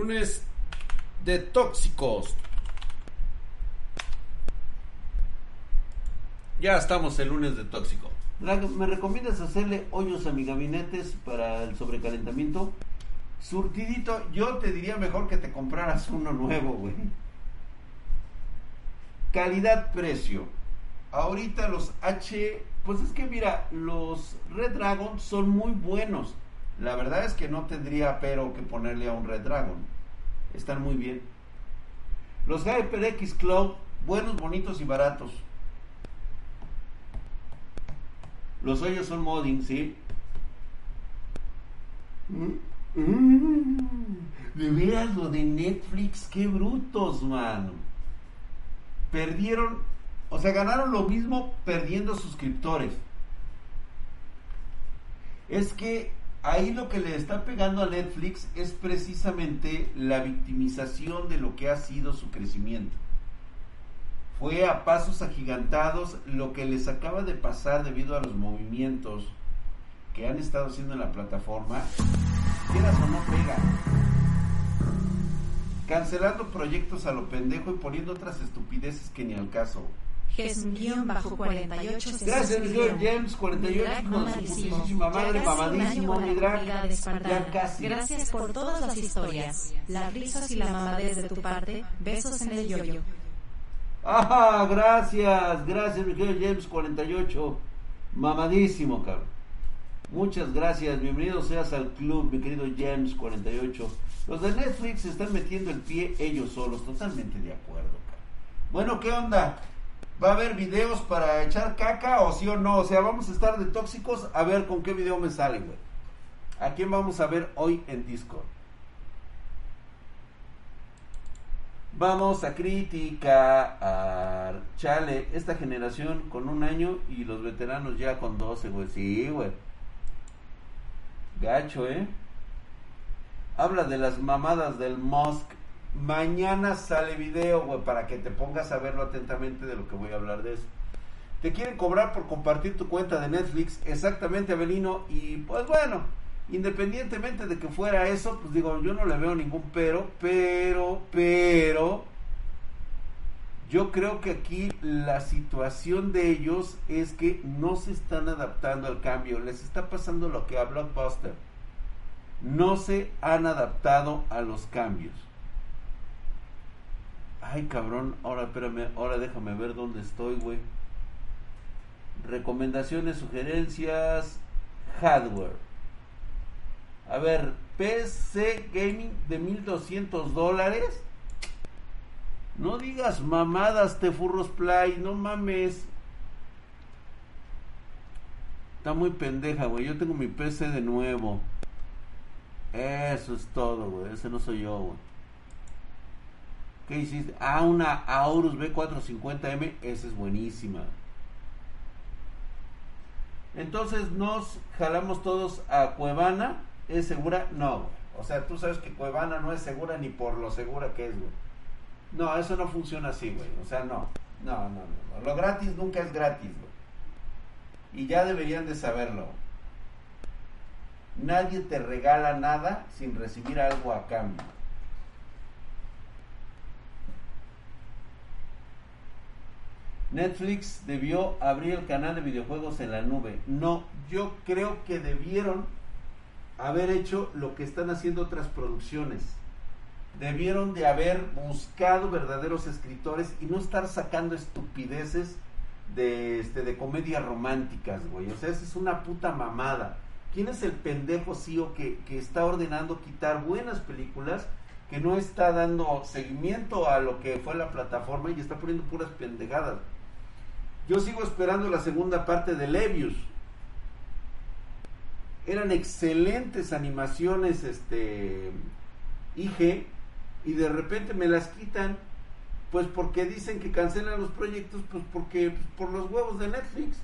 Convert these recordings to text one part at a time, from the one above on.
Lunes de tóxicos. Ya estamos el lunes de tóxico. ¿Me recomiendas hacerle hoyos a mi gabinetes para el sobrecalentamiento? Surtidito, yo te diría mejor que te compraras uno nuevo, güey. Calidad-precio. Ahorita los H, pues es que mira, los Red Dragon son muy buenos. La verdad es que no tendría pero que ponerle a un Red Dragon. Están muy bien. Los HyperX Cloud, buenos, bonitos y baratos. Los hoyos son modding, ¿sí? de veras lo de Netflix, qué brutos, mano. Perdieron, o sea, ganaron lo mismo perdiendo suscriptores. Es que ahí lo que le está pegando a Netflix es precisamente la victimización de lo que ha sido su crecimiento. Fue a pasos agigantados lo que les acaba de pasar debido a los movimientos que han estado haciendo en la plataforma. Quieras o no pega. Cancelando proyectos a lo pendejo y poniendo otras estupideces que ni al caso. Bajo 48 Gracias, Miguel James 48 con su putísima madre, mamadísimo, mi drag. Ya casi. Gracias por todas las historias, las risas y la mamadez de tu parte. Besos en el yoyo. Ah, gracias, gracias, Miguel James 48. Mamadísimo, cabrón. Muchas gracias, bienvenido seas al club, mi querido James 48. Los de Netflix están metiendo el pie ellos solos, totalmente de acuerdo. Cabrón. Bueno, ¿qué onda? ¿Va a haber videos para echar caca o sí o no? O sea, vamos a estar de tóxicos a ver con qué video me sale, güey. ¿A quién vamos a ver hoy en Discord? Vamos a criticar, chale, esta generación con un año y los veteranos ya con 12, güey. Sí, güey. Gacho, ¿eh? Habla de las mamadas del Musk. Mañana sale video, para que te pongas a verlo atentamente de lo que voy a hablar de eso. Te quieren cobrar por compartir tu cuenta de Netflix, exactamente, Abelino. Y pues bueno, independientemente de que fuera eso, pues digo, yo no le veo ningún pero, pero, pero, yo creo que aquí la situación de ellos es que no se están adaptando al cambio, les está pasando lo que a Blockbuster, no se han adaptado a los cambios. Ay, cabrón, ahora espérame, ahora déjame ver dónde estoy, güey. Recomendaciones, sugerencias, hardware. A ver, PC Gaming de 1200 dólares. No digas mamadas, te furros play, no mames. Está muy pendeja, güey. Yo tengo mi PC de nuevo. Eso es todo, güey. Ese no soy yo, güey. ¿Qué hiciste? Ah, una Aorus B450M. Esa es buenísima. Entonces nos jalamos todos a Cuevana. ¿Es segura? No, O sea, tú sabes que Cuevana no es segura ni por lo segura que es, güey. No, eso no funciona así, güey. O sea, no. No, no, no. Lo gratis nunca es gratis, güey. Y ya deberían de saberlo. Nadie te regala nada sin recibir algo a cambio. Netflix debió abrir el canal de videojuegos en la nube. No, yo creo que debieron haber hecho lo que están haciendo otras producciones. Debieron de haber buscado verdaderos escritores y no estar sacando estupideces de, este, de comedias románticas, güey. O sea, esa es una puta mamada. ¿Quién es el pendejo CEO que, que está ordenando quitar buenas películas, que no está dando seguimiento a lo que fue la plataforma y está poniendo puras pendejadas? Yo sigo esperando la segunda parte de Levius. Eran excelentes animaciones este IG y de repente me las quitan pues porque dicen que cancelan los proyectos pues porque pues, por los huevos de Netflix.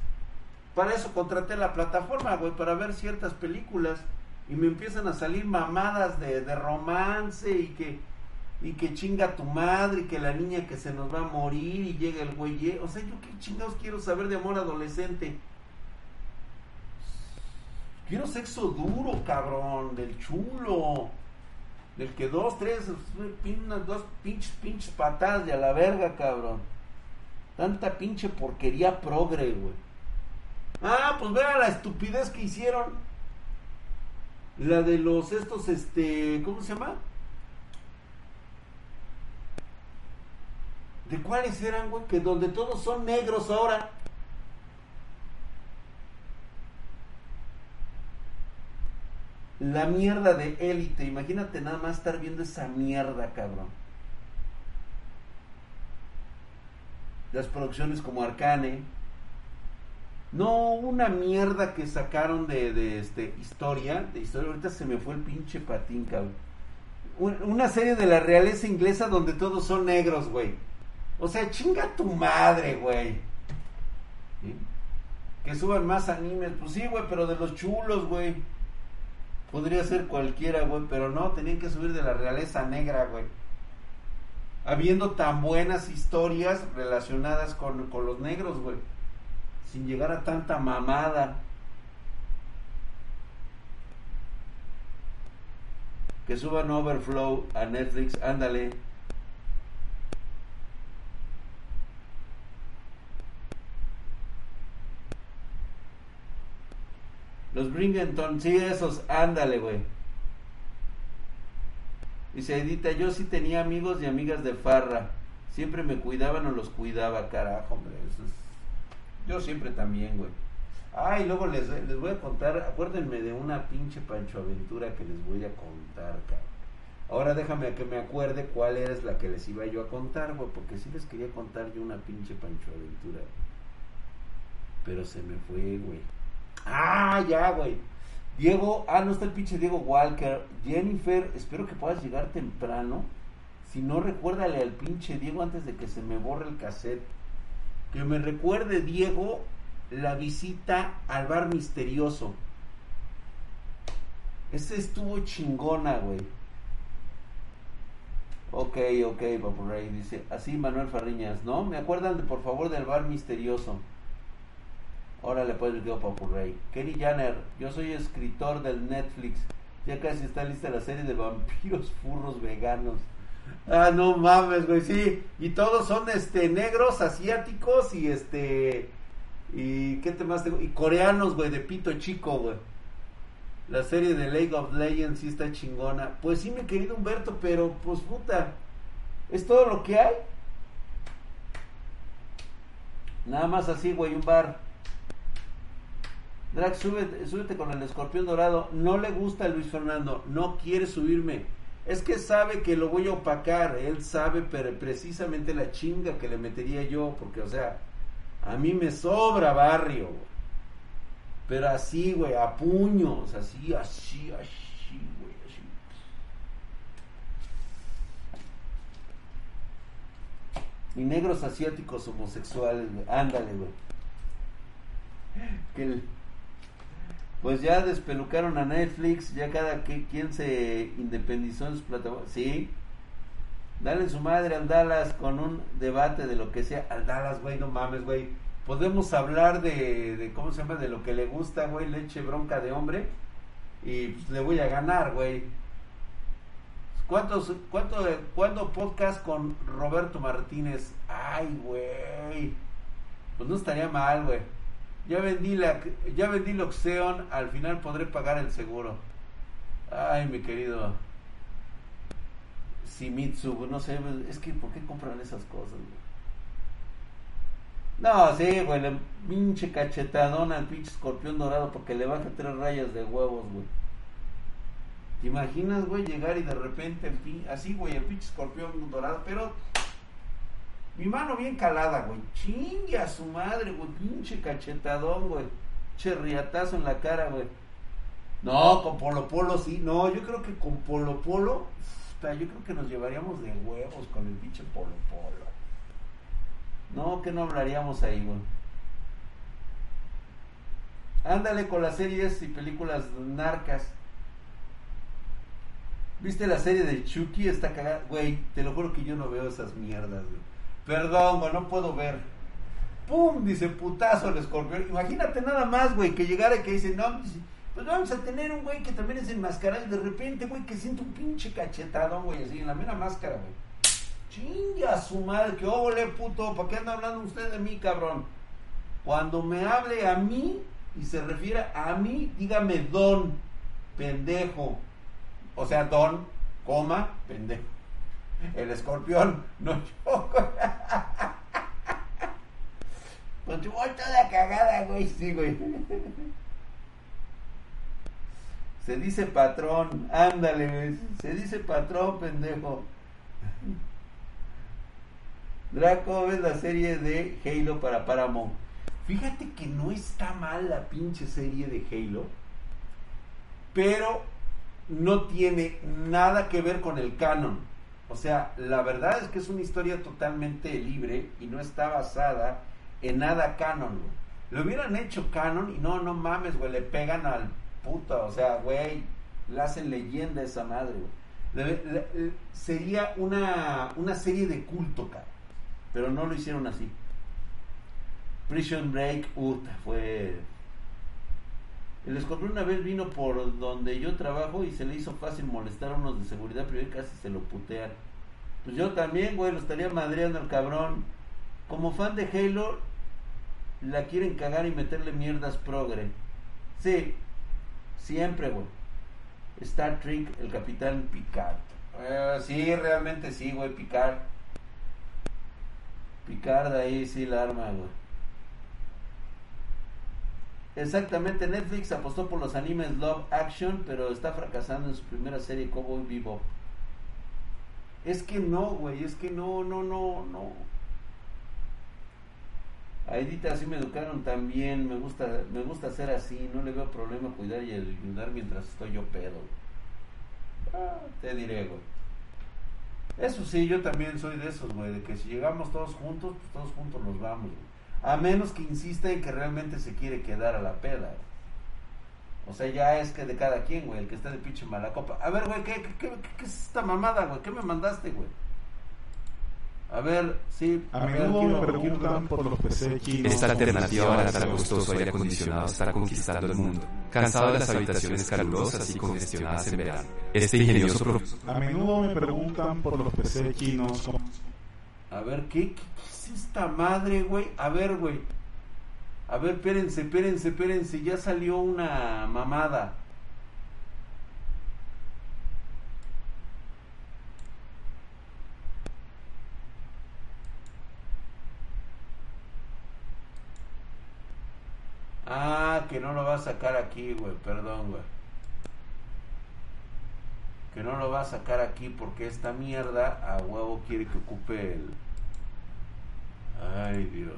Para eso contraté la plataforma güey para ver ciertas películas y me empiezan a salir mamadas de, de romance y que y que chinga tu madre y que la niña que se nos va a morir y llega el güey o sea yo qué chingados quiero saber de amor adolescente Quiero sexo duro, cabrón, del chulo. Del que dos, tres, unas dos pinches, pinches patadas de a la verga, cabrón. Tanta pinche porquería progre, güey. Ah, pues vea la estupidez que hicieron. La de los estos, este, ¿cómo se llama? ¿De cuáles eran, güey? Que donde todos son negros ahora. La mierda de élite. Imagínate nada más estar viendo esa mierda, cabrón. Las producciones como Arcane. No, una mierda que sacaron de, de este, historia. De historia, ahorita se me fue el pinche patín, cabrón. Una serie de la realeza inglesa donde todos son negros, güey. O sea, chinga tu madre, güey. Que suban más animes. Pues sí, güey, pero de los chulos, güey. Podría ser cualquiera, güey, pero no, tenían que subir de la realeza negra, güey. Habiendo tan buenas historias relacionadas con, con los negros, güey. Sin llegar a tanta mamada. Que suban Overflow a Netflix, ándale. Los Bringenton, sí, esos, ándale, güey. Dice Edita, yo sí tenía amigos y amigas de farra. Siempre me cuidaban o los cuidaba, carajo, hombre. Eso es... Yo siempre también, güey. Ah, luego les, les voy a contar, acuérdenme de una pinche Pancho Aventura que les voy a contar, cabrón. Ahora déjame que me acuerde cuál es la que les iba yo a contar, güey, porque sí les quería contar yo una pinche Pancho Aventura. Pero se me fue, güey. Ah, ya, güey. Diego, ah, no está el pinche Diego Walker. Jennifer, espero que puedas llegar temprano. Si no, recuérdale al pinche Diego antes de que se me borre el cassette. Que me recuerde, Diego, la visita al bar misterioso. Ese estuvo chingona, güey. Ok, ok, Papu Rey. Dice, así Manuel Farriñas, ¿no? Me acuerdan, de, por favor, del bar misterioso. Órale, pues, el tío Rey. Kenny Janner, yo soy escritor del Netflix. Ya casi está lista la serie de vampiros furros veganos. Ah, no mames, güey, sí. Y todos son, este, negros, asiáticos y, este... ¿Y qué más tengo? Y coreanos, güey, de pito chico, güey. La serie de League of Legends sí está chingona. Pues sí, mi querido Humberto, pero, pues, puta. ¿Es todo lo que hay? Nada más así, güey, un bar. Drax, súbete, con el escorpión dorado. No le gusta a Luis Fernando, no quiere subirme. Es que sabe que lo voy a opacar. Él sabe pero precisamente la chinga que le metería yo. Porque, o sea, a mí me sobra barrio. Pero así, güey, a puños. Así, así, así, güey, así. Y negros asiáticos homosexuales. Ándale, güey. Que el pues ya despelucaron a Netflix, ya cada quien se independizó en su plataforma. Sí, dale su madre al Dallas con un debate de lo que sea. Al Dallas, güey, no mames, güey. Podemos hablar de, de, ¿cómo se llama? De lo que le gusta, güey, leche bronca de hombre. Y pues le voy a ganar, güey. ¿Cuántos, cuánto, cuándo podcast con Roberto Martínez? Ay, güey. Pues no estaría mal, güey. Ya vendí la ya vendí al final podré pagar el seguro. Ay, mi querido Simitsu, no sé, es que ¿por qué compran esas cosas? No, sí, güey, le pinche cachetadón al pinche escorpión dorado porque le baja tres rayas de huevos, güey. ¿Te imaginas, güey, llegar y de repente, así, güey, el pinche escorpión dorado, pero mi mano bien calada, güey. Chingue a su madre, güey. Pinche cachetadón, güey. Che riatazo en la cara, güey. No, con Polo Polo sí. No, yo creo que con Polo Polo, yo creo que nos llevaríamos de huevos con el pinche Polo Polo. No, que no hablaríamos ahí, güey. Ándale con las series y películas narcas. ¿Viste la serie de Chucky? Está cagada. Güey, te lo juro que yo no veo esas mierdas, güey. Perdón, güey, no puedo ver. ¡Pum! Dice putazo el escorpión. Imagínate nada más, güey, que llegara y que dice, no, Pues vamos a tener un güey que también es enmascarado y de repente, güey, que siente un pinche cachetadón, güey, así en la mera máscara, güey. Chinga su madre, que óvole, puto, ¿para qué anda hablando usted de mí, cabrón? Cuando me hable a mí y se refiere a mí, dígame don, pendejo. O sea, don, coma, pendejo. El escorpión, no yo. Con tu voy toda cagada, güey, sí, güey. Se dice patrón, ándale, güey. Se dice patrón, pendejo. Draco es la serie de Halo para Paramount. Fíjate que no está mal la pinche serie de Halo, pero no tiene nada que ver con el canon. O sea, la verdad es que es una historia totalmente libre y no está basada en nada canon, güey. Lo hubieran hecho canon y no, no mames, güey, le pegan al puta, o sea, güey, le hacen leyenda esa madre, güey. Sería una, una serie de culto, cara. Pero no lo hicieron así. Prison Break, puta, fue... El escorpión una vez vino por donde yo trabajo y se le hizo fácil molestar a unos de seguridad privada y casi se lo putean. Pues yo también, güey, lo estaría madreando al cabrón. Como fan de Halo, la quieren cagar y meterle mierdas progre. Sí, siempre, güey. Star Trek, el capitán Picard. Eh, sí, realmente sí, güey, Picard. Picard ahí sí la arma, güey. Exactamente, Netflix apostó por los animes Love Action, pero está fracasando en su primera serie Cowboy Bebop. Es que no, güey, es que no, no, no, no. A Edita así me educaron también, me gusta, me gusta ser así, no le veo problema cuidar y ayudar mientras estoy yo pedo. Ah, te diré, güey. Eso sí, yo también soy de esos, güey, de que si llegamos todos juntos, pues todos juntos nos vamos, güey. A menos que insista en que realmente se quiere quedar a la peda. O sea, ya es que de cada quien, güey, el que está de pinche mala copa. A ver, güey, ¿qué, qué, qué, qué es esta mamada, güey? ¿Qué me mandaste, güey? A ver, sí. A menudo quiero- me preguntan por los PC chinos. Esta alternativa barato procesadores costoso aire acondicionado está conquistando el mundo. Cansado de las habitaciones calurosas y congestionadas en verano. Este ingenioso pro- A menudo me preguntan por los PC chinos. A ver, ¿qué, qué, qué es esta madre, güey? A ver, güey. A ver, espérense, espérense, espérense. Ya salió una mamada. Ah, que no lo va a sacar aquí, güey. Perdón, güey. Que no lo va a sacar aquí porque esta mierda a huevo quiere que ocupe el... Ay, Dios.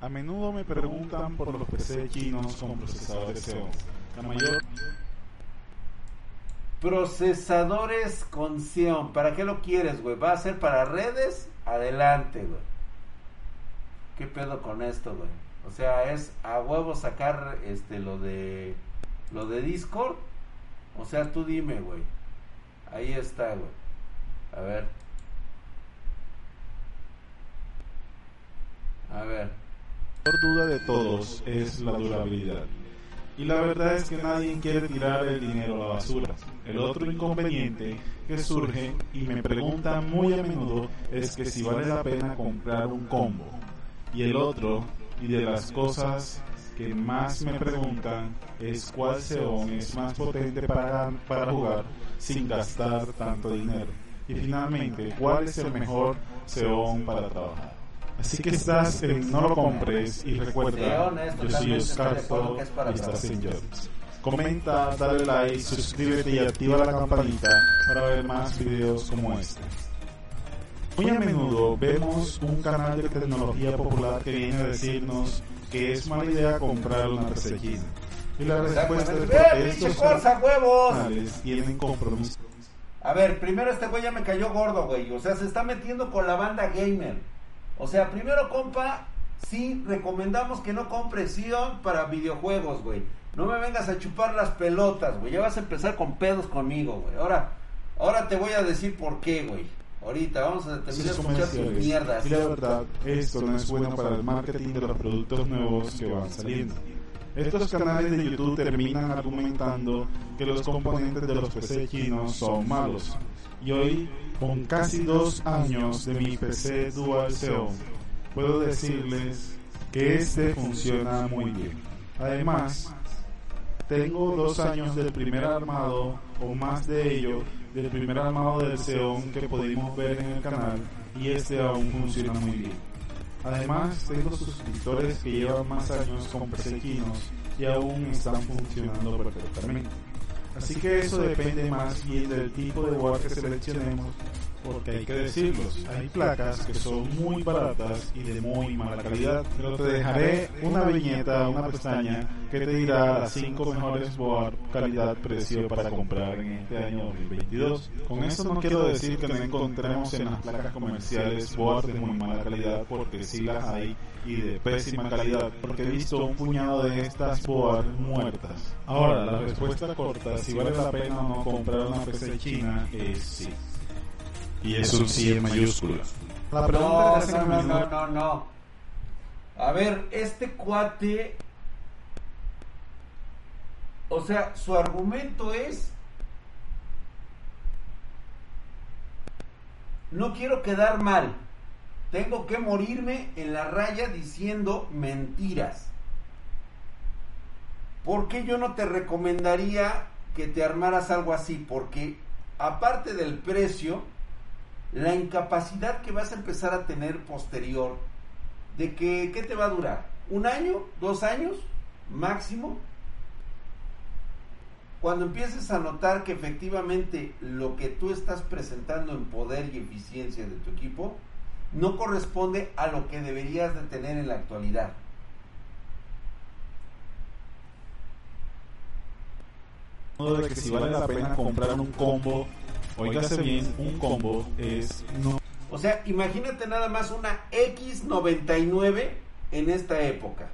A menudo me preguntan por los PC chinos con procesadores Xeon. La mayor Procesadores con Xeon. ¿Para qué lo quieres, güey? ¿Va a ser para redes? Adelante, güey. ¿Qué pedo con esto, güey? O sea, es a huevo sacar este lo de lo de Discord. O sea, tú dime, güey. Ahí está, güey. A ver. A ver. duda de todos es la durabilidad. Y la verdad es que nadie quiere tirar el dinero a la basura. El otro inconveniente que surge y me preguntan muy a menudo es que si vale la pena comprar un combo. Y el otro, y de las cosas que más me preguntan, es cuál Xeon es más potente para, para jugar sin gastar tanto dinero. Y finalmente, cuál es el mejor Xeon para trabajar. Así que estás en No lo compres y recuerda, yo soy Oscar para y estás en. Jobs. Comenta, dale like, suscríbete y activa la campanita para ver más videos como este. Muy a menudo vemos un canal de tecnología popular que viene a decirnos que es mala idea comprar una china. Y la respuesta es ¡Eh, porque pinche estos canales tienen compromiso A ver, primero este güey ya me cayó gordo, güey. O sea, se está metiendo con la banda gamer. O sea, primero, compa, sí recomendamos que no compres Sion para videojuegos, güey. No me vengas a chupar las pelotas, güey. Ya vas a empezar con pedos conmigo, güey. Ahora, Ahora te voy a decir por qué, güey. Ahorita vamos a terminar de escuchar tus mierdas. Y la verdad, esto no es bueno para el marketing de los productos nuevos que van saliendo. Estos canales de YouTube terminan argumentando que los componentes de los PC chinos son malos. Y hoy, con casi dos años de mi PC Dual Xeon, puedo decirles que este funciona muy bien. Además, tengo dos años del primer armado, o más de ello, del primer armado del Xeon que pudimos ver en el canal, y este aún funciona muy bien. Además, tengo suscriptores que llevan más años con PC chinos y aún están funcionando perfectamente. Así que eso depende más bien del tipo de board que seleccionemos, porque hay que decirlos, hay placas que son muy baratas y de muy mala calidad. Pero te dejaré una viñeta, una pestaña que te dirá las 5 mejores board calidad-precio para comprar en este año 2022. Con eso no quiero decir que no encontremos en las placas comerciales board de muy mala calidad, porque sí las hay y de pésima calidad, porque he visto un puñado de estas board muertas. Ahora, la respuesta corta, si vale la pena o no comprar una PC china, es sí. Y es un sí en mayúsculas. La pregunta No, no, no, no, no. A ver, este cuate. O sea, su argumento es. No quiero quedar mal. Tengo que morirme en la raya diciendo mentiras. ¿Por qué yo no te recomendaría que te armaras algo así? Porque aparte del precio, la incapacidad que vas a empezar a tener posterior de que, ¿qué te va a durar? ¿Un año? ¿Dos años? Máximo. Cuando empieces a notar que efectivamente lo que tú estás presentando en poder y eficiencia de tu equipo no corresponde a lo que deberías de tener en la actualidad. de que si vale la pena comprar un combo, oígase bien, un combo es no O sea, imagínate nada más una X99 en esta época.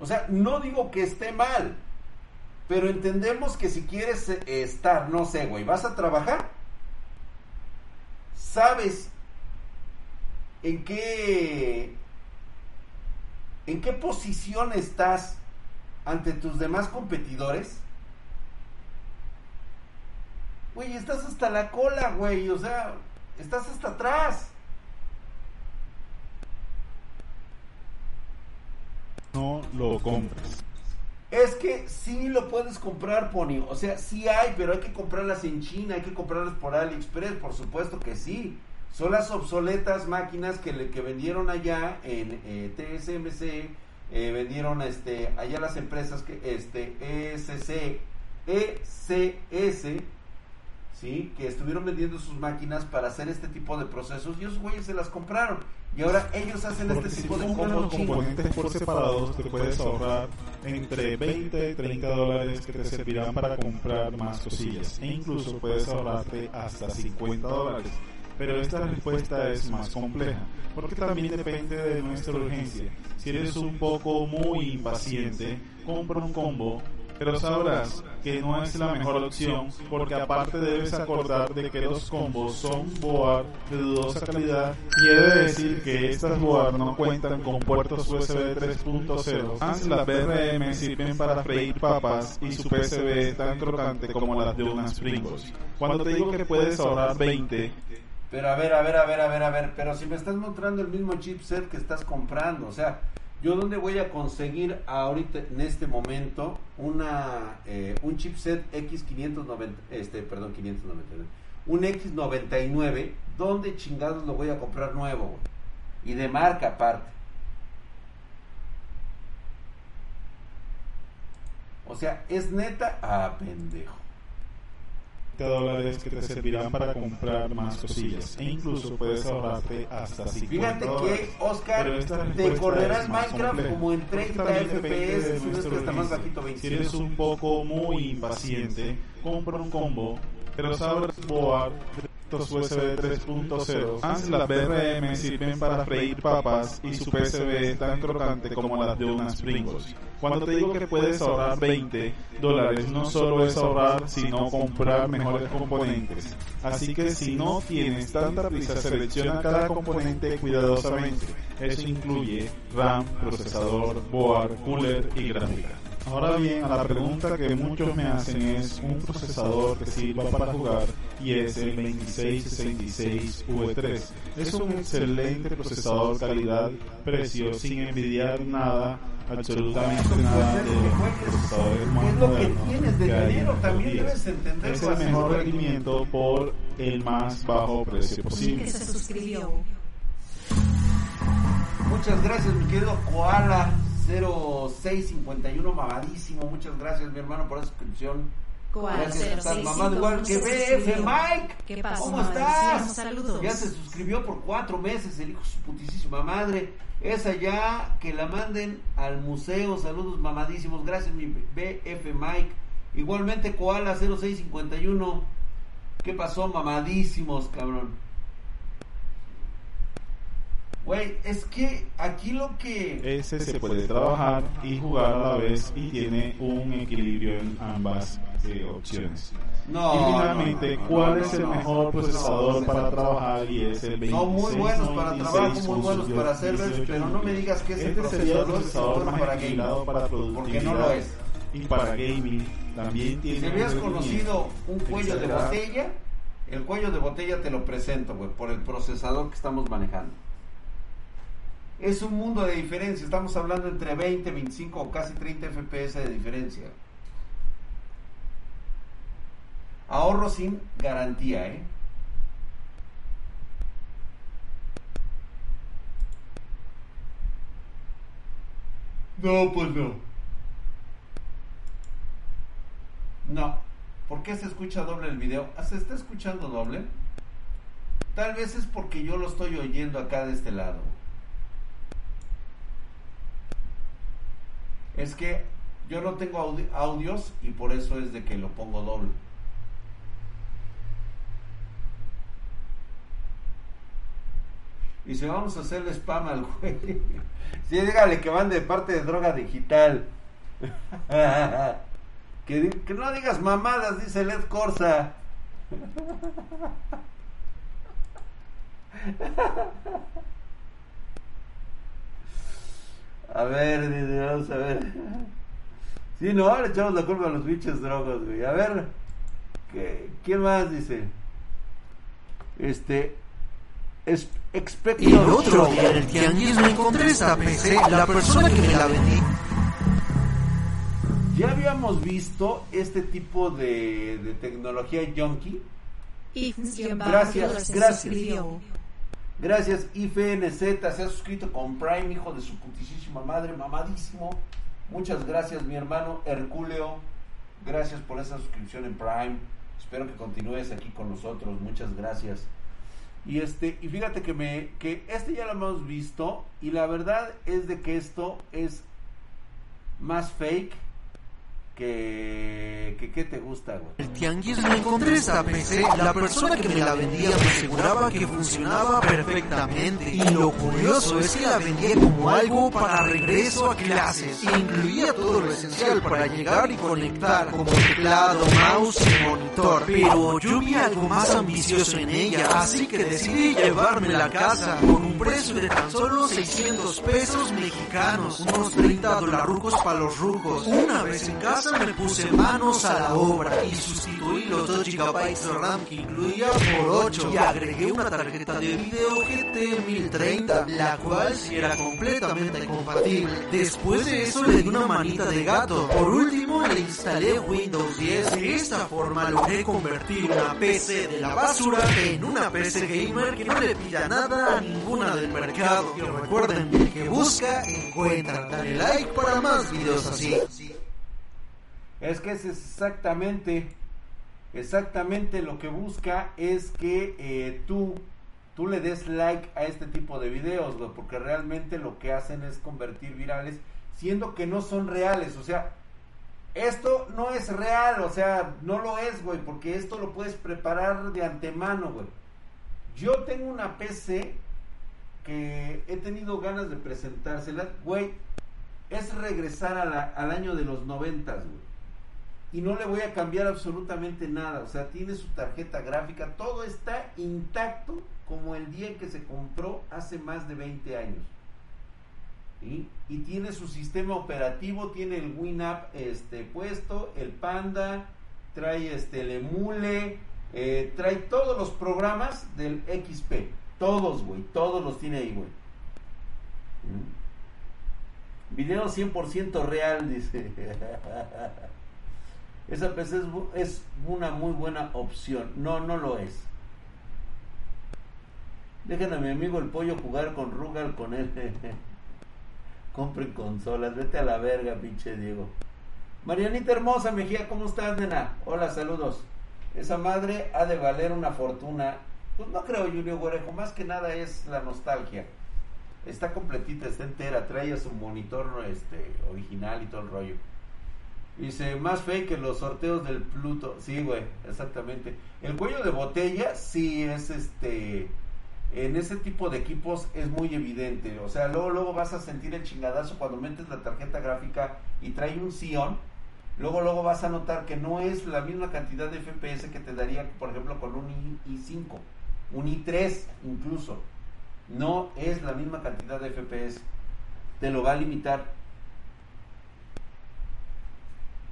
O sea, no digo que esté mal, pero entendemos que si quieres eh, estar, no sé, güey, vas a trabajar, sabes en qué en qué posición estás ante tus demás competidores. Güey, estás hasta la cola, güey. O sea, estás hasta atrás. no lo compres. Es que sí lo puedes comprar, Pony. O sea, sí hay, pero hay que comprarlas en China, hay que comprarlas por AliExpress, por supuesto que sí. Son las obsoletas máquinas que, le, que vendieron allá en eh, TSMC, eh, vendieron este, allá las empresas que este ESC, ECS, ¿sí? que estuvieron vendiendo sus máquinas para hacer este tipo de procesos y esos güeyes se las compraron. Y ahora ellos hacen Porque este si tipo de combos componentes por separados, te puedes ahorrar entre 20 y 30 dólares que te servirán para comprar más cosillas. E incluso puedes ahorrarte hasta 50 dólares. Pero esta respuesta es más compleja, porque también depende de nuestra urgencia. Si eres un poco muy impaciente, compra un combo, pero sabrás que no es la mejor opción, porque aparte debes acordar de que los combos son board de dudosa calidad y he de decir que estas board no cuentan con puertos USB 3.0. Además, las BRM sirven para freír papas y su PCB es tan crocante como las de unas Pringles. Cuando te digo que puedes ahorrar 20, Pero a ver, a ver, a ver, a ver, a ver, pero si me estás mostrando el mismo chipset que estás comprando, o sea, yo dónde voy a conseguir ahorita en este momento una eh, un chipset X590, este, perdón, 599, un X99, ¿dónde chingados lo voy a comprar nuevo? Y de marca aparte. O sea, es neta, ah, pendejo. Dólares que te servirán para comprar más cosillas e incluso puedes ahorrarte hasta 50 Fíjate que, Oscar, te respuesta correrá es el más Minecraft como en porque 30 también depende de FPS, si no es nuestra que está más urgencia. bajito, Si 25. eres un poco muy impaciente, compra un combo, pero sabes board conectos USB 3.0. Además, las BRM sirven para freír papas y su PCB es tan crocante como las de unas Pringles. Cuando te digo que puedes ahorrar 20 dólares, no solo es ahorrar, sino comprar mejores componentes. Así que si no tienes tanta prisa, selecciona cada componente cuidadosamente. Eso incluye RAM, procesador, board, cooler y gráfica. Ahora bien, a la pregunta que muchos me hacen es un procesador que sirva para jugar y es el 2666 V3. Es un excelente procesador calidad-precio sin envidiar nada, absolutamente nada de los procesadores más Es lo que modernos tienes de que dinero, también debes entender Es el mejor rendimiento por el más bajo precio posible. Muchas gracias, mi querido Koala 0651, mamadísimo. Muchas gracias, mi hermano, por la suscripción. Gracias, 0651 mamado igual que BF. Mike. ¿Qué pasó, ¿Cómo estás? Saludos. Ya se suscribió por cuatro meses, el hijo de su putísima madre. Esa ya, que la manden al museo. Saludos mamadísimos. Gracias, mi BF Mike. Igualmente, Koala 0651. ¿Qué pasó, mamadísimos, cabrón? Güey, es que aquí lo que... Ese se puede trabajar y jugar a la vez y tiene un equilibrio en ambas eh, opciones. No, y finalmente, no, no, ¿cuál no, es el no, mejor no, procesador no, para no, trabajar? Y es el 2696 Son muy buenos para trabajo, muy buenos para servers, 18 pero no me digas que ese este sería el procesador es procesador bueno más para gaming, para porque no lo es. y para gaming. También tiene Si rendimiento conocido un cuello de botella, el cuello de botella te lo presento, güey, por el procesador que estamos manejando. Es un mundo de diferencia, estamos hablando entre 20, 25 o casi 30 FPS de diferencia. Ahorro sin garantía, ¿eh? No, pues no. No. ¿Por qué se escucha doble el video? Ah, ¿Se está escuchando doble? Tal vez es porque yo lo estoy oyendo acá de este lado. Es que yo no tengo audi- audios y por eso es de que lo pongo doble. Y si vamos a hacerle spam al güey. Sí, dígale que van de parte de droga digital. que, que no digas mamadas, dice Led Corsa. A ver, dice, vamos a ver. Sí, no, le echamos la culpa a los bichos drogos, güey. A ver, ¿qué, ¿quién más dice? Este. Es, expecto El otro día en el tianguis me encontré esta PC, la persona que me la vendí. Ya habíamos visto este tipo de, de tecnología junkie. Gracias, Gracias, gracias. Gracias, IFNZ, se ha suscrito con Prime, hijo de su putísima madre, mamadísimo. Muchas gracias, mi hermano Herculeo. Gracias por esa suscripción en Prime. Espero que continúes aquí con nosotros. Muchas gracias. Y este, y fíjate que me, que este ya lo hemos visto. Y la verdad es de que esto es más fake que, que ¿qué te gusta? El tianguis me encontré esta PC, la persona que me la vendía me aseguraba que funcionaba perfectamente. Y lo curioso es que la vendía como algo para regreso a clases. Incluía todo lo esencial para llegar y conectar, como teclado, mouse y monitor. Pero yo vi algo más ambicioso en ella, así que decidí llevármela a casa con un precio de tan solo 600 pesos mexicanos, unos 30 dolarucos para los rucos. Una vez en casa me puse manos a la obra y sustituí los 2 GB de RAM que incluía por 8 y agregué una tarjeta de video GT 1030, la cual sí era completamente compatible. Después de eso le di una manita de gato. Por último le instalé Windows 10. De esta forma logré convertir una PC de la basura en una PC gamer que no le pida nada a ninguna del mercado. Y recuerden, que busca, encuentra. Dale like para más videos así. Es que es exactamente, exactamente lo que busca es que eh, tú, tú le des like a este tipo de videos, güey, porque realmente lo que hacen es convertir virales, siendo que no son reales, o sea, esto no es real, o sea, no lo es, güey, porque esto lo puedes preparar de antemano, güey. Yo tengo una PC que he tenido ganas de presentársela, güey, es regresar al año de los noventas, güey. Y no le voy a cambiar absolutamente nada, o sea, tiene su tarjeta gráfica, todo está intacto como el día en que se compró hace más de 20 años. ¿Sí? Y tiene su sistema operativo, tiene el WinApp este, puesto, el Panda, trae este, el Emule, eh, trae todos los programas del XP. Todos, güey, todos los tiene ahí, güey. ¿Mm? Video 100% real, dice. Esa PC es, una muy buena opción. No, no lo es. Dejen a mi amigo el pollo jugar con Rugal con él. Compren consolas. Vete a la verga, pinche Diego. Marianita hermosa, Mejía, ¿cómo estás, nena? Hola, saludos. Esa madre ha de valer una fortuna. Pues no creo, Julio Guarejo. Más que nada es la nostalgia. Está completita, está entera. Trae su monitor este, original y todo el rollo. Dice, más fe que los sorteos del Pluto. Sí, güey, exactamente. El cuello de botella sí es este... En ese tipo de equipos es muy evidente. O sea, luego, luego vas a sentir el chingadazo cuando metes la tarjeta gráfica y trae un Sion. Luego, luego vas a notar que no es la misma cantidad de FPS que te daría, por ejemplo, con un i5, un i3 incluso. No es la misma cantidad de FPS. Te lo va a limitar.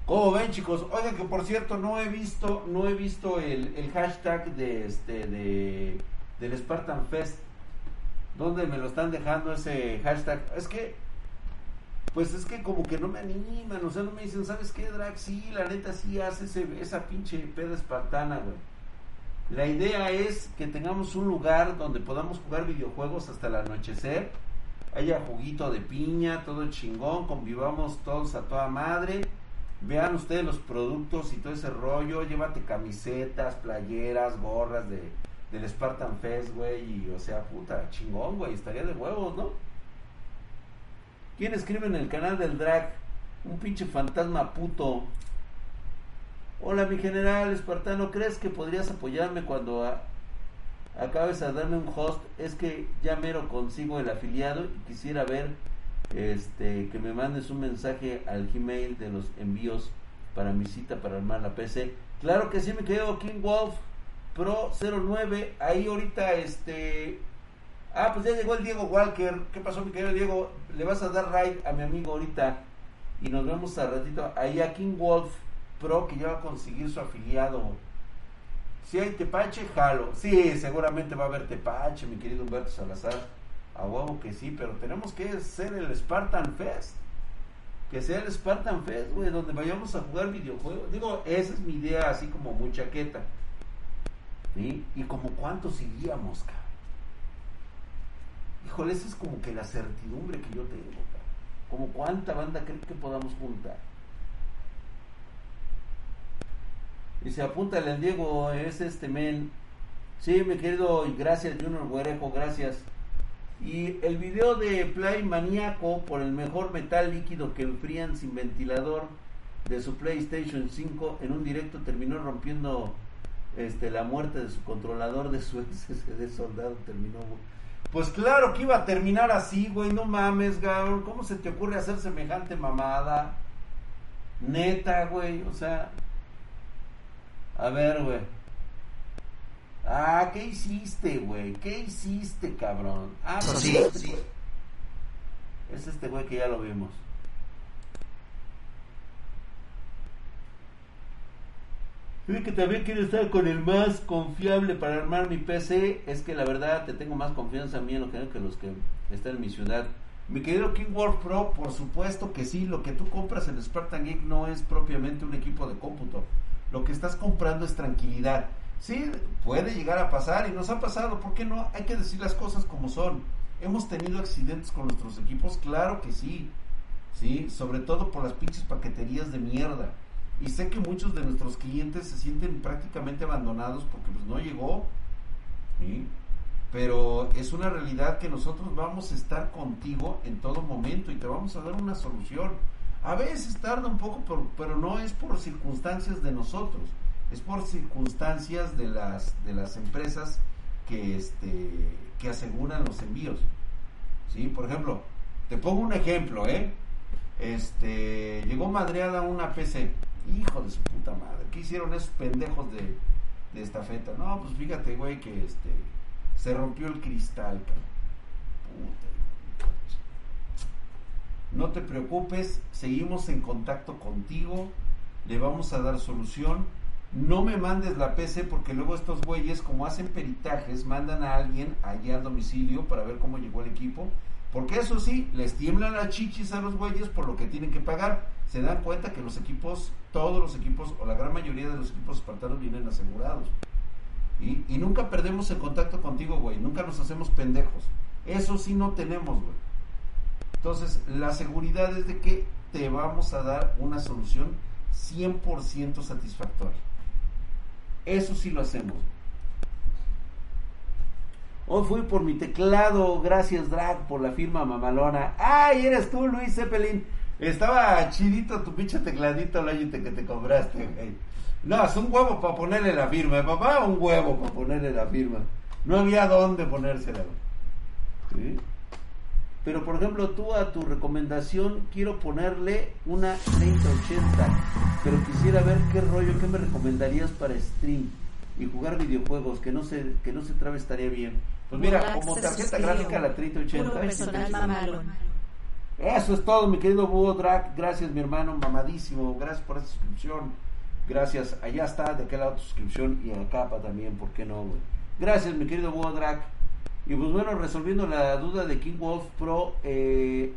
¿Cómo ven chicos? Oigan que por cierto no he visto, no he visto el, el hashtag de este de del Spartan Fest. ¿Dónde me lo están dejando ese hashtag? Es que pues es que como que no me animan, o sea, no me dicen, ¿sabes qué, Drag? Sí, la neta sí hace ese, esa pinche peda espartana, güey. La idea es que tengamos un lugar donde podamos jugar videojuegos hasta el anochecer, haya juguito de piña, todo chingón, convivamos todos a toda madre Vean ustedes los productos y todo ese rollo. Llévate camisetas, playeras, gorras de, del Spartan Fest, güey. Y, o sea, puta, chingón, güey. Estaría de huevos, ¿no? ¿Quién escribe en el canal del drag? Un pinche fantasma puto. Hola, mi general espartano. ¿Crees que podrías apoyarme cuando acabes a darme un host? Es que ya mero consigo el afiliado y quisiera ver este, que me mandes un mensaje al Gmail de los envíos para mi cita para armar la PC. Claro que sí, me quedo King Wolf Pro 09. Ahí ahorita, este. Ah, pues ya llegó el Diego Walker. ¿Qué pasó, mi querido Diego? Le vas a dar raid a mi amigo ahorita. Y nos vemos a ratito. Ahí a King Wolf Pro, que ya va a conseguir su afiliado. Si hay tepache, jalo. Sí, seguramente va a haber tepache, mi querido Humberto Salazar. A que sí, pero tenemos que ser el Spartan Fest. Que sea el Spartan Fest, güey, donde vayamos a jugar videojuegos. Digo, esa es mi idea, así como muy chaqueta. Y como cuántos iríamos, cabrón. Híjole, esa es como que la certidumbre que yo tengo, cabrón. Como cuánta banda creen que podamos juntar. Y se apúntale al Diego, es este men. Sí, mi querido, gracias Junior Guerejo, gracias. Y el video de Play Maníaco por el mejor metal líquido que enfrían sin ventilador de su PlayStation 5 en un directo terminó rompiendo este la muerte de su controlador de su SSD soldado terminó. Pues claro que iba a terminar así güey no mames güey cómo se te ocurre hacer semejante mamada neta güey o sea a ver güey Ah, ¿qué hiciste, güey? ¿Qué hiciste, cabrón? Ah, pues sí, sí. Es este güey que ya lo vimos. Fíjate que también quiero estar con el más confiable para armar mi PC. Es que la verdad te tengo más confianza a mí en lo que, que los que están en mi ciudad. Mi querido King World Pro, por supuesto que sí. Lo que tú compras en Spartan Geek no es propiamente un equipo de cómputo. Lo que estás comprando es tranquilidad Sí, puede llegar a pasar y nos ha pasado, ¿por qué no? Hay que decir las cosas como son. ¿Hemos tenido accidentes con nuestros equipos? Claro que sí, sí, sobre todo por las pinches paqueterías de mierda. Y sé que muchos de nuestros clientes se sienten prácticamente abandonados porque pues no llegó, ¿sí? Pero es una realidad que nosotros vamos a estar contigo en todo momento y te vamos a dar una solución. A veces tarda un poco, pero, pero no es por circunstancias de nosotros es por circunstancias de las, de las empresas que este que aseguran los envíos. ¿Sí? Por ejemplo, te pongo un ejemplo, ¿eh? Este, llegó madreada una PC. Hijo de su puta madre. ¿Qué hicieron esos pendejos de, de estafeta? No, pues fíjate, güey, que este se rompió el cristal, Puta. No te preocupes, seguimos en contacto contigo, le vamos a dar solución. No me mandes la PC porque luego estos güeyes, como hacen peritajes, mandan a alguien allá al domicilio para ver cómo llegó el equipo. Porque eso sí, les tiemblan las chichis a los güeyes por lo que tienen que pagar. Se dan cuenta que los equipos, todos los equipos, o la gran mayoría de los equipos espartanos vienen asegurados. Y, y nunca perdemos el contacto contigo, güey. Nunca nos hacemos pendejos. Eso sí no tenemos, güey. Entonces, la seguridad es de que te vamos a dar una solución 100% satisfactoria. Eso sí lo hacemos. Hoy fui por mi teclado, gracias Drag por la firma mamalona. ¡Ay, eres tú, Luis Zeppelin! Estaba chidito tu pinche tecladito, Lógite, que te compraste, güey. No, es un huevo para ponerle la firma, papá, un huevo para ponerle la firma. No había dónde ponérsela. ¿Sí? Pero por ejemplo, tú a tu recomendación quiero ponerle una 3080, pero quisiera ver qué rollo, qué me recomendarías para stream y jugar videojuegos, que no se, que no se trabe estaría bien. Pues mira, como tarjeta gráfica la 3080. Eso es todo, mi querido Búho Drag. Gracias, mi hermano, mamadísimo. Gracias por esa suscripción. Gracias. Allá está, de aquel lado tu suscripción y en capa también, ¿por qué no, güey? Gracias, mi querido Búho Drag. Y pues bueno, resolviendo la duda de King Wolf Pro, eh,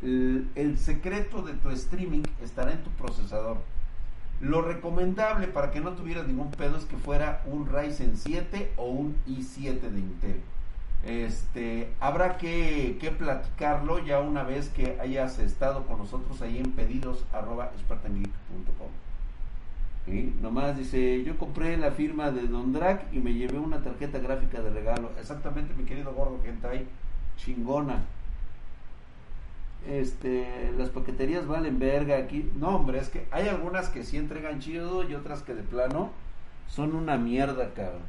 el, secreto de tu streaming estará en tu procesador. Lo recomendable para que no tuvieras ningún pedo es que fuera un Ryzen 7 o un i7 de Intel. Este, habrá que, que platicarlo ya una vez que hayas estado con nosotros ahí en pedidos Nomás dice, yo compré la firma de Don Drac y me llevé una tarjeta gráfica de regalo. Exactamente, mi querido gordo ahí chingona. Este, las paqueterías valen verga aquí. No, hombre, es que hay algunas que sí entregan chido y otras que de plano son una mierda, cabrón.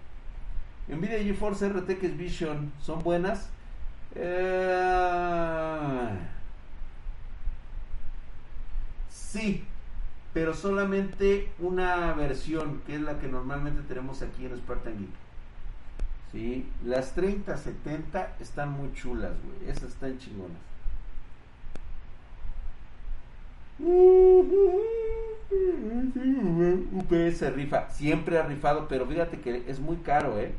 Nvidia GeForce RTX Vision, ¿son buenas? Eh... Sí, pero solamente una versión, que es la que normalmente tenemos aquí en Spartan Geek. ¿Sí? Las 3070 están muy chulas, güey. Esas están chingonas. UPS rifa, siempre ha rifado, pero fíjate que es muy caro, ¿eh?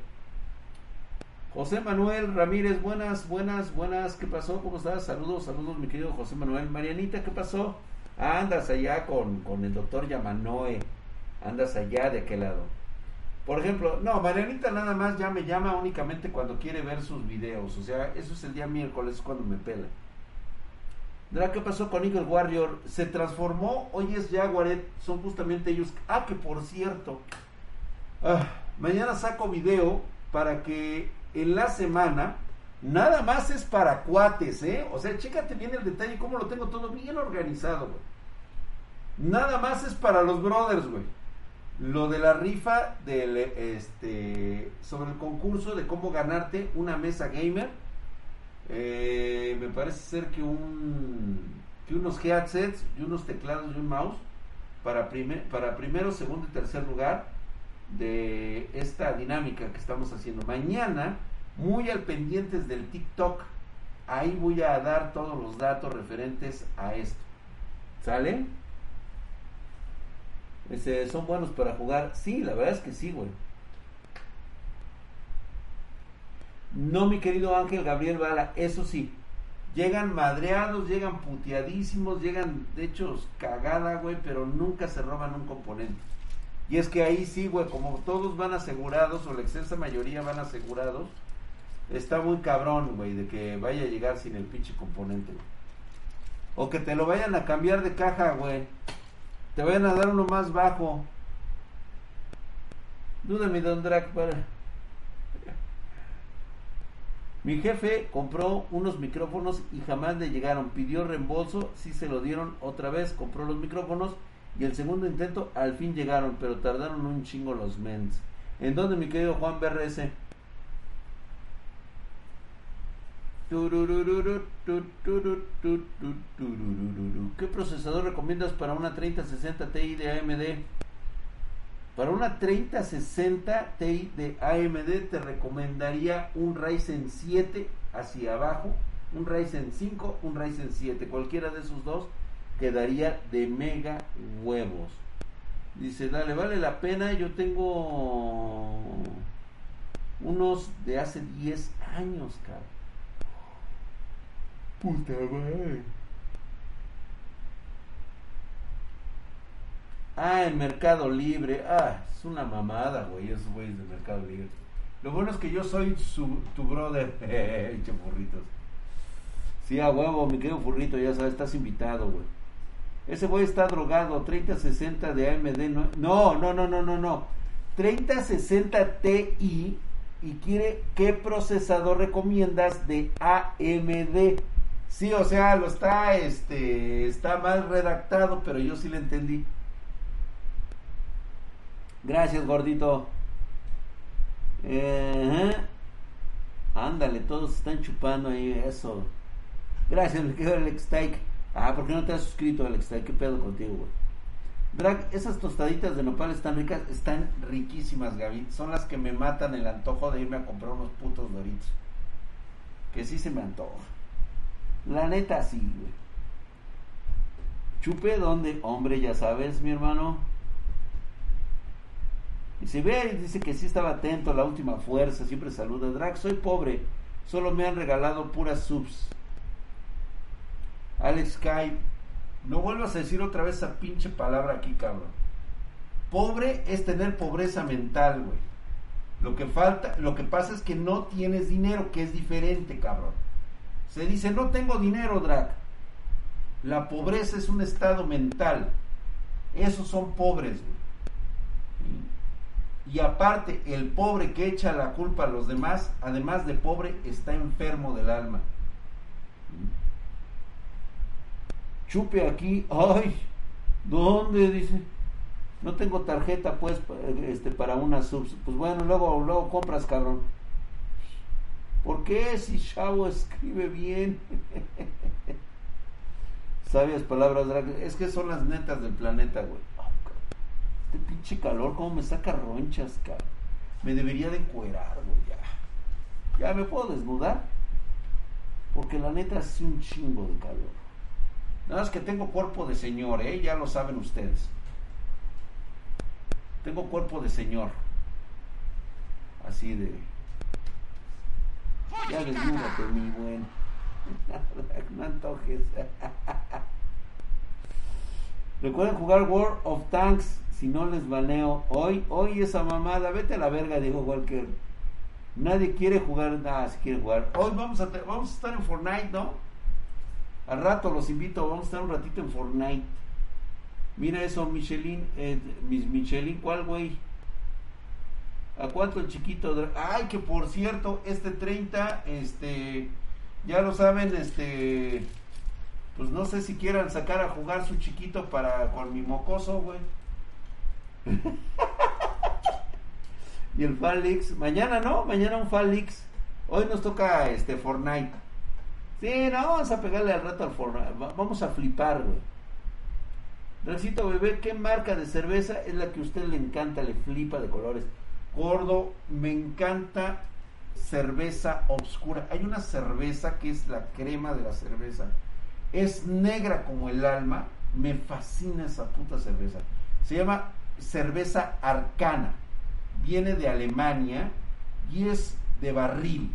José Manuel Ramírez, buenas, buenas, buenas, ¿qué pasó? ¿Cómo estás? Saludos, saludos, mi querido José Manuel. Marianita, ¿qué pasó? Andas allá con, con el doctor Yamanoe. Andas allá de aquel lado. Por ejemplo, no, Marianita nada más ya me llama únicamente cuando quiere ver sus videos. O sea, eso es el día miércoles cuando me pela. ¿Qué pasó con Eagle Warrior? Se transformó, hoy es Jaguaret, son justamente ellos. Ah, que por cierto, ah, mañana saco video para que en la semana, nada más es para cuates, ¿eh? O sea, chécate bien el detalle, cómo lo tengo todo bien organizado, güey. Nada más es para los brothers, güey. Lo de la rifa del, este, sobre el concurso de cómo ganarte una mesa gamer eh, me parece ser que un que unos headsets y unos teclados y un mouse para, primer, para primero, segundo y tercer lugar de esta dinámica que estamos haciendo. Mañana, muy al pendientes del TikTok, ahí voy a dar todos los datos referentes a esto. ¿Sale? Ese, ¿Son buenos para jugar? Sí, la verdad es que sí, güey. No, mi querido Ángel Gabriel Bala, eso sí, llegan madreados, llegan puteadísimos, llegan de hecho cagada, güey, pero nunca se roban un componente. Y es que ahí sí, güey, como todos van asegurados, o la extensa mayoría van asegurados, está muy cabrón, güey, de que vaya a llegar sin el pinche componente, O que te lo vayan a cambiar de caja, güey. Te vayan a dar uno más bajo. Dúdame, Don Drac, para. Mi jefe compró unos micrófonos y jamás le llegaron. Pidió reembolso, sí se lo dieron otra vez, compró los micrófonos y el segundo intento al fin llegaron, pero tardaron un chingo los mens. ¿En dónde, mi querido Juan BRS? Tururururu, tu, turu, tu, tu, tururururu. ¿Qué procesador recomiendas para una 3060 Ti de AMD? Para una 3060 Ti de AMD te recomendaría un Ryzen 7 hacia abajo, un Ryzen 5, un Ryzen 7. Cualquiera de esos dos quedaría de mega huevos. Dice, dale, vale la pena. Yo tengo unos de hace 10 años, cabrón. Puta madre. Ah, en Mercado Libre. Ah, es una mamada, güey, esos güeyes de Mercado Libre. Lo bueno es que yo soy su, tu brother. Eche burritos. Sí, a huevo, mi querido furrito, ya sabes, estás invitado, güey. Ese güey está drogado, 3060 de AMD. No, no, no, no, no, no. 3060 Ti y quiere qué procesador recomiendas de AMD. Sí, o sea, lo está, este, está mal redactado, pero yo sí le entendí. Gracias, gordito. Eh, ándale, todos están chupando ahí eso. Gracias, me quedo Alex Steak. Ah, ¿por qué no te has suscrito, Alex Steak? ¿Qué pedo contigo, güey? Drag, esas tostaditas de nopal están ricas, están riquísimas, Gaby. Son las que me matan el antojo de irme a comprar unos putos doritos. Que sí se me antoja. La neta, sí, güey. Chupe donde, hombre, ya sabes, mi hermano. Y si ve y dice que sí estaba atento, la última fuerza, siempre saluda. Drag, soy pobre, solo me han regalado puras subs. Alex Kai, no vuelvas a decir otra vez esa pinche palabra aquí, cabrón. Pobre es tener pobreza mental, güey. Lo que falta, lo que pasa es que no tienes dinero, que es diferente, cabrón. Se dice, no tengo dinero, Drag. La pobreza es un estado mental. Esos son pobres. Y aparte, el pobre que echa la culpa a los demás, además de pobre, está enfermo del alma. Chupe aquí, ay, ¿dónde? Dice, no tengo tarjeta pues este, para una subs. Pues bueno, luego, luego compras, cabrón. ¿Por qué si Chavo escribe bien? Sabias palabras, es que son las netas del planeta, güey. Este pinche calor, como me saca ronchas, cabrón. Me debería de encuerar, güey, ya. Ya me puedo desnudar. Porque la neta es un chingo de calor. Nada más que tengo cuerpo de señor, ¿eh? Ya lo saben ustedes. Tengo cuerpo de señor. Así de... Ya desnúdate, mi buen. no antojes. Recuerden jugar World of Tanks si no les baneo hoy, hoy esa mamada, vete a la verga, dijo Walker. Nadie quiere jugar, nada, si quiere jugar. Hoy vamos a, vamos a estar en Fortnite, ¿no? Al rato los invito, vamos a estar un ratito en Fortnite. Mira eso, Michelin, eh, Michelin, ¿cuál güey? ¿A cuánto el chiquito? Ay, que por cierto, este 30, este, ya lo saben, este, pues no sé si quieran sacar a jugar su chiquito para con mi mocoso, güey. y el Falix, mañana no, mañana un Falix. Hoy nos toca este Fortnite. Sí, no, vamos a pegarle al rato al Fortnite. Vamos a flipar, güey. Recito bebé, ¿qué marca de cerveza es la que a usted le encanta, le flipa de colores? Gordo, me encanta cerveza oscura. Hay una cerveza que es la crema de la cerveza. Es negra como el alma. Me fascina esa puta cerveza. Se llama cerveza arcana. Viene de Alemania y es de barril.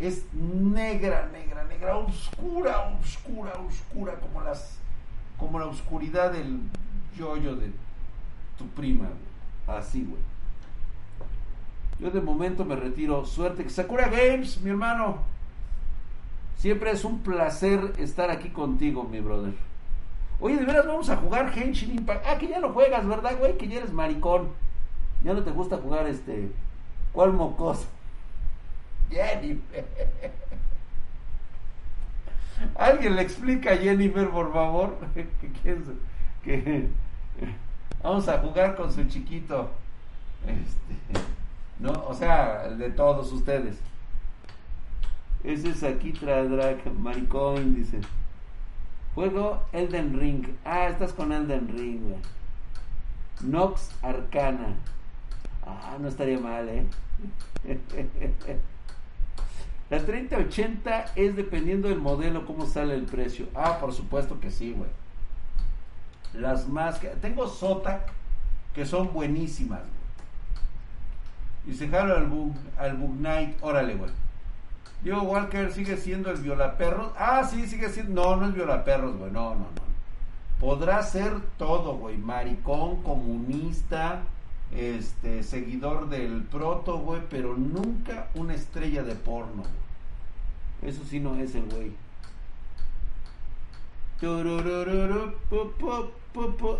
Es negra, negra, negra, oscura, oscura, oscura, como las como la oscuridad del yoyo de tu prima. Así, güey. Yo de momento me retiro. Suerte. Sakura Games, mi hermano. Siempre es un placer estar aquí contigo, mi brother. Oye, de veras vamos a jugar Henshin Impact. Ah, que ya lo juegas, ¿verdad, güey? Que ya eres maricón. Ya no te gusta jugar este. ¿Cuál mocoso? Jennifer. ¿Alguien le explica a Jennifer, por favor? que, que vamos a jugar con su chiquito. Este, no, o sea, de todos ustedes. Ese es aquí Drag, maricón, dice. Juego Elden Ring. Ah, estás con Elden Ring, güey. Nox Arcana. Ah, no estaría mal, ¿eh? La 3080 es dependiendo del modelo, cómo sale el precio. Ah, por supuesto que sí, güey. Las más que... Tengo Zotac, que son buenísimas, güey. Y se jala al Bug, al Bug Knight. Órale, güey. Diego Walker sigue siendo el violaperros. Ah, sí, sigue siendo. No, no es violaperros, güey. No, no, no. Podrá ser todo, güey. Maricón, comunista, este, seguidor del proto, güey. Pero nunca una estrella de porno, güey. Eso sí no es el güey.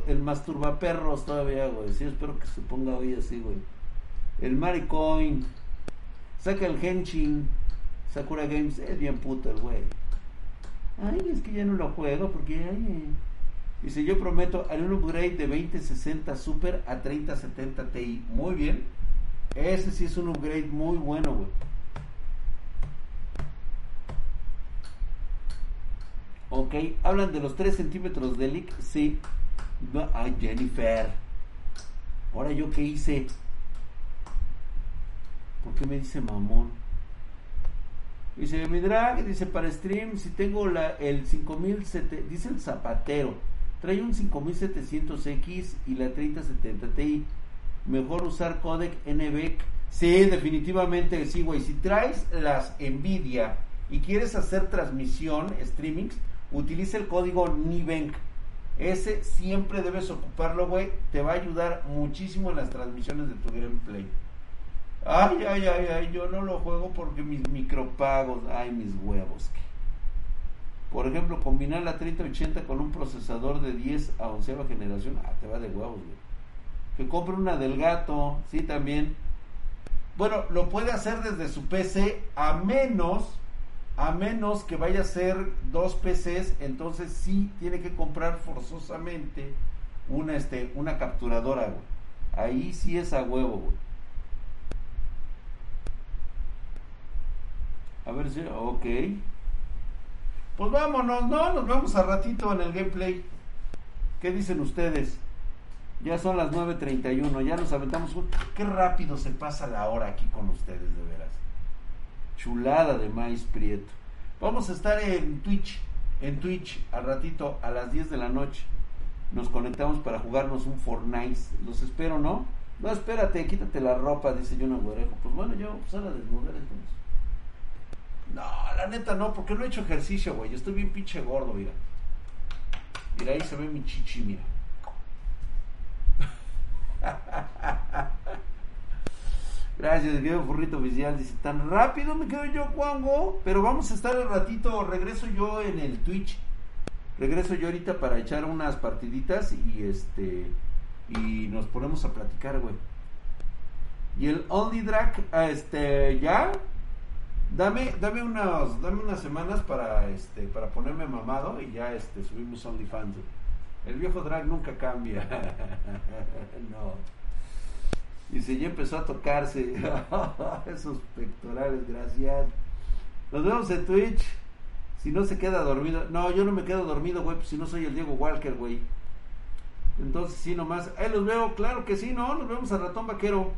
El masturbaperros todavía, güey. Sí, espero que se ponga hoy así, güey. El Maricoin. Saca el Henshin. Sakura Games es bien puto el güey. Ay, es que ya no lo juego porque ay, dice yo prometo haré un upgrade de 2060 Super a 3070 Ti. Muy bien. Ese sí es un upgrade muy bueno, güey. Ok, hablan de los 3 centímetros de leak. Sí. Ay, Jennifer. Ahora yo qué hice. ¿Por qué me dice mamón? Dice, mi drag, dice, para stream, si tengo la, el 5700, dice el zapatero, trae un 5700X y la 3070 Ti. Mejor usar codec NVENC. Sí, definitivamente, sí, güey. Si traes las Nvidia y quieres hacer transmisión, streamings, utiliza el código NIVENC. Ese siempre debes ocuparlo, güey. Te va a ayudar muchísimo en las transmisiones de tu gameplay. Ay, ay, ay, ay, yo no lo juego porque mis micropagos, ay, mis huevos. Por ejemplo, combinar la 3080 con un procesador de 10 a 11 generación, ah, te va de huevos, güey. Que compre una del gato, sí, también. Bueno, lo puede hacer desde su PC a menos, a menos que vaya a ser dos PCs, entonces sí tiene que comprar forzosamente una, este, una capturadora, güey. Ahí sí es a huevo, güey. A ver si, ok. Pues vámonos, ¿no? Nos vemos a ratito en el gameplay. ¿Qué dicen ustedes? Ya son las 9.31, ya nos aventamos. Qué rápido se pasa la hora aquí con ustedes, de veras. Chulada de maíz prieto. Vamos a estar en Twitch, en Twitch, al ratito, a las 10 de la noche. Nos conectamos para jugarnos un Fortnite. Los espero, ¿no? No, espérate, quítate la ropa, dice yo un Güerejo. Pues bueno, yo pues a desnudar entonces. No, la neta no, porque no he hecho ejercicio, güey. Yo estoy bien pinche gordo, mira. Mira, ahí se ve mi chichi, mira. Gracias, querido Furrito Oficial. Dice, tan rápido me quedo yo, Juango. Pero vamos a estar el ratito, regreso yo en el Twitch. Regreso yo ahorita para echar unas partiditas y este y nos ponemos a platicar, güey. Y el Only Drag, este, ya Dame, dame unas, dame unas semanas para este, para ponerme mamado y ya este subimos OnlyFans. El viejo drag nunca cambia. no. Y si ya empezó a tocarse. Esos pectorales, gracias. Nos vemos en Twitch. Si no se queda dormido. No, yo no me quedo dormido, güey, pues si no soy el Diego Walker, güey. Entonces, sí, nomás. Ahí los veo, claro que sí, ¿no? Nos vemos al ratón vaquero.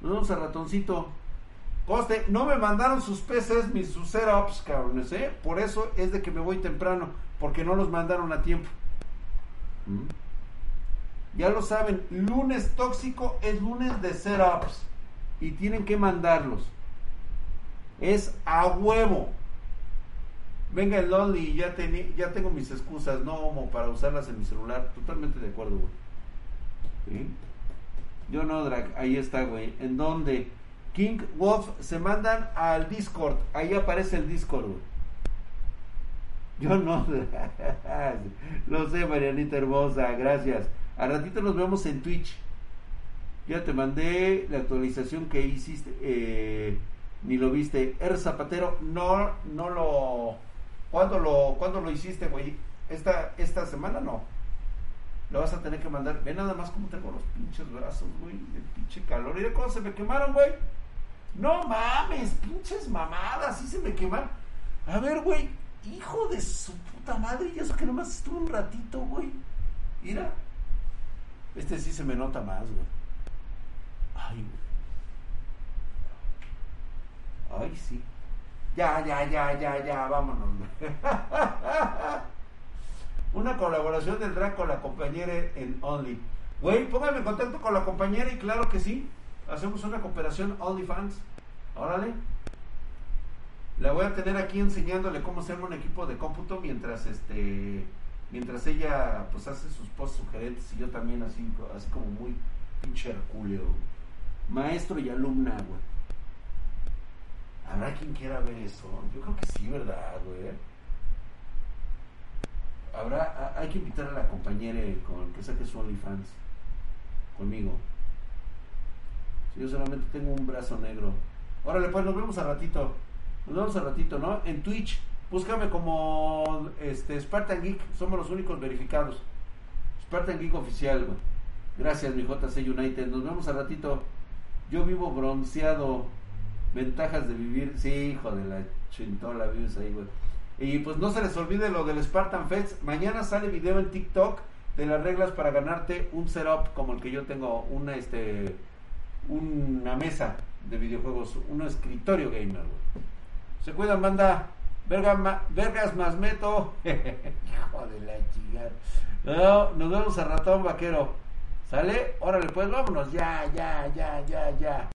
Nos vemos al ratoncito. Coste, no me mandaron sus PCs, mis sus setups, cabrones, ¿eh? Por eso es de que me voy temprano, porque no los mandaron a tiempo. ¿Mm? Ya lo saben, lunes tóxico es lunes de setups y tienen que mandarlos. Es a huevo. Venga el Lonely, ya, ya tengo mis excusas, no homo, para usarlas en mi celular. Totalmente de acuerdo, güey. Yo no, Drag, ahí está, güey. ¿En dónde? King Wolf se mandan al Discord. Ahí aparece el Discord, Yo no. Lo sé, Marianita hermosa. Gracias. A ratito nos vemos en Twitch. Ya te mandé la actualización que hiciste. Eh, ni lo viste. Er Zapatero, no, no lo. ¿Cuándo lo, ¿cuándo lo hiciste, güey? Esta, esta semana no. Lo vas a tener que mandar. Ve nada más cómo tengo los pinches brazos, güey. De pinche calor. Y de cómo se me quemaron, güey. No mames, pinches mamadas, así se me queman. A ver, güey, hijo de su puta madre, y eso que nomás estuvo un ratito, güey. Mira. Este sí se me nota más, güey. Ay, güey. Ay, sí. Ya, ya, ya, ya, ya, vámonos. Una colaboración del drag con la compañera en Only. Güey, póngame en contacto con la compañera y claro que sí. Hacemos una cooperación OnlyFans. Órale. La voy a tener aquí enseñándole cómo hacer un equipo de cómputo mientras este mientras ella pues hace sus posts sugerentes y yo también así, así como muy pinche hercúleo. Maestro y alumna, güey. ¿Habrá quien quiera ver eso? Yo creo que sí, ¿verdad, güey? Habrá, hay que invitar a la compañera con que saque su OnlyFans conmigo. Yo solamente tengo un brazo negro. Órale, pues nos vemos a ratito. Nos vemos a ratito, ¿no? En Twitch. Búscame como este Spartan Geek. Somos los únicos verificados. Spartan Geek oficial, güey. Gracias, mi JC United. Nos vemos a ratito. Yo vivo bronceado. Ventajas de vivir. Sí, hijo de la chintola, vives ahí, güey. Y pues no se les olvide lo del Spartan Fest. Mañana sale video en TikTok de las reglas para ganarte un setup como el que yo tengo, una este una mesa de videojuegos, un escritorio gamer. Güey. Se cuidan, banda. Verga, vergas más meto. Hijo de la chingada. No, nos vemos a ratón vaquero. ¿Sale? Órale, pues vámonos. Ya, ya, ya, ya, ya.